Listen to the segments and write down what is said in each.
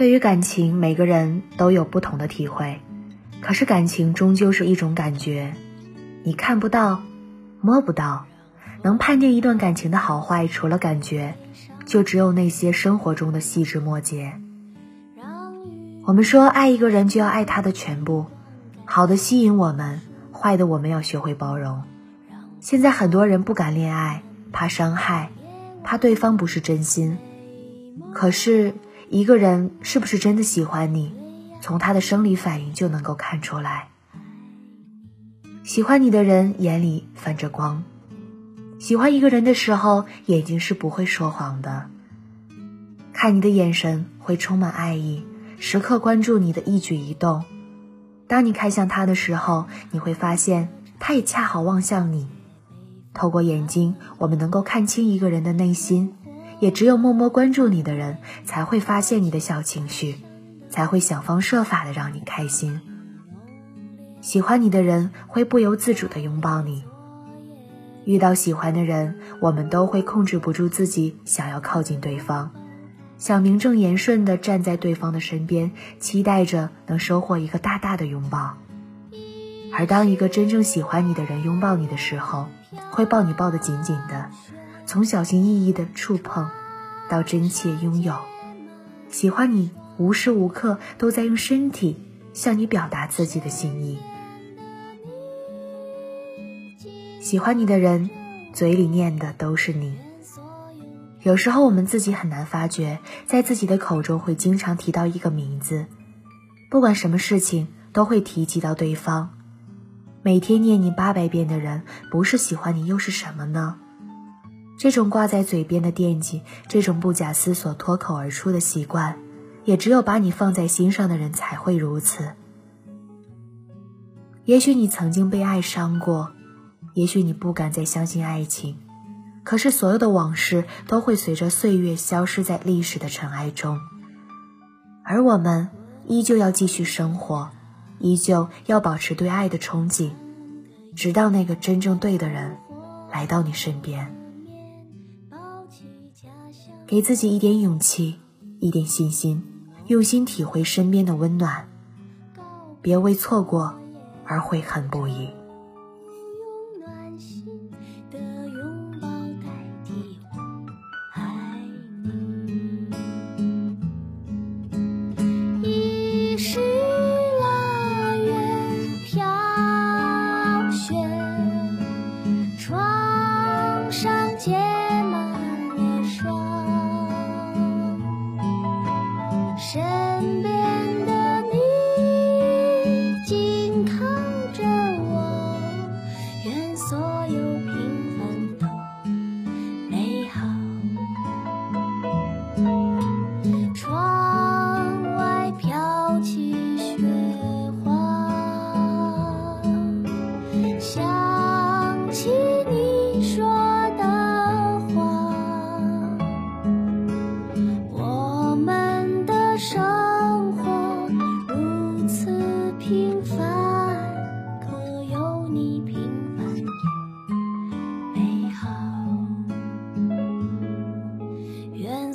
对于感情，每个人都有不同的体会。可是感情终究是一种感觉，你看不到，摸不到，能判定一段感情的好坏，除了感觉，就只有那些生活中的细枝末节。我们说，爱一个人就要爱他的全部，好的吸引我们，坏的我们要学会包容。现在很多人不敢恋爱，怕伤害，怕对方不是真心。可是，一个人是不是真的喜欢你，从他的生理反应就能够看出来。喜欢你的人眼里泛着光，喜欢一个人的时候，眼睛是不会说谎的。看你的眼神会充满爱意，时刻关注你的一举一动。当你看向他的时候，你会发现他也恰好望向你。透过眼睛，我们能够看清一个人的内心，也只有默默关注你的人，才会发现你的小情绪，才会想方设法的让你开心。喜欢你的人会不由自主的拥抱你。遇到喜欢的人，我们都会控制不住自己想要靠近对方，想名正言顺的站在对方的身边，期待着能收获一个大大的拥抱。而当一个真正喜欢你的人拥抱你的时候，会抱你抱得紧紧的，从小心翼翼的触碰，到真切拥有。喜欢你，无时无刻都在用身体向你表达自己的心意。喜欢你的人，嘴里念的都是你。有时候我们自己很难发觉，在自己的口中会经常提到一个名字，不管什么事情都会提及到对方。每天念你八百遍的人，不是喜欢你又是什么呢？这种挂在嘴边的惦记，这种不假思索脱口而出的习惯，也只有把你放在心上的人才会如此。也许你曾经被爱伤过，也许你不敢再相信爱情，可是所有的往事都会随着岁月消失在历史的尘埃中，而我们依旧要继续生活。依旧要保持对爱的憧憬，直到那个真正对的人来到你身边。给自己一点勇气，一点信心，用心体会身边的温暖，别为错过而悔恨不已。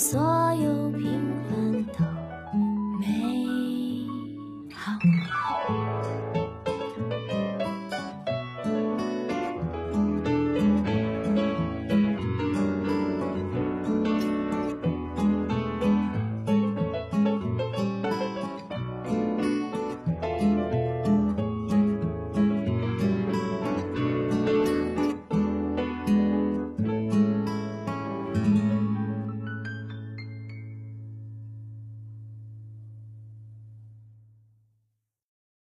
所。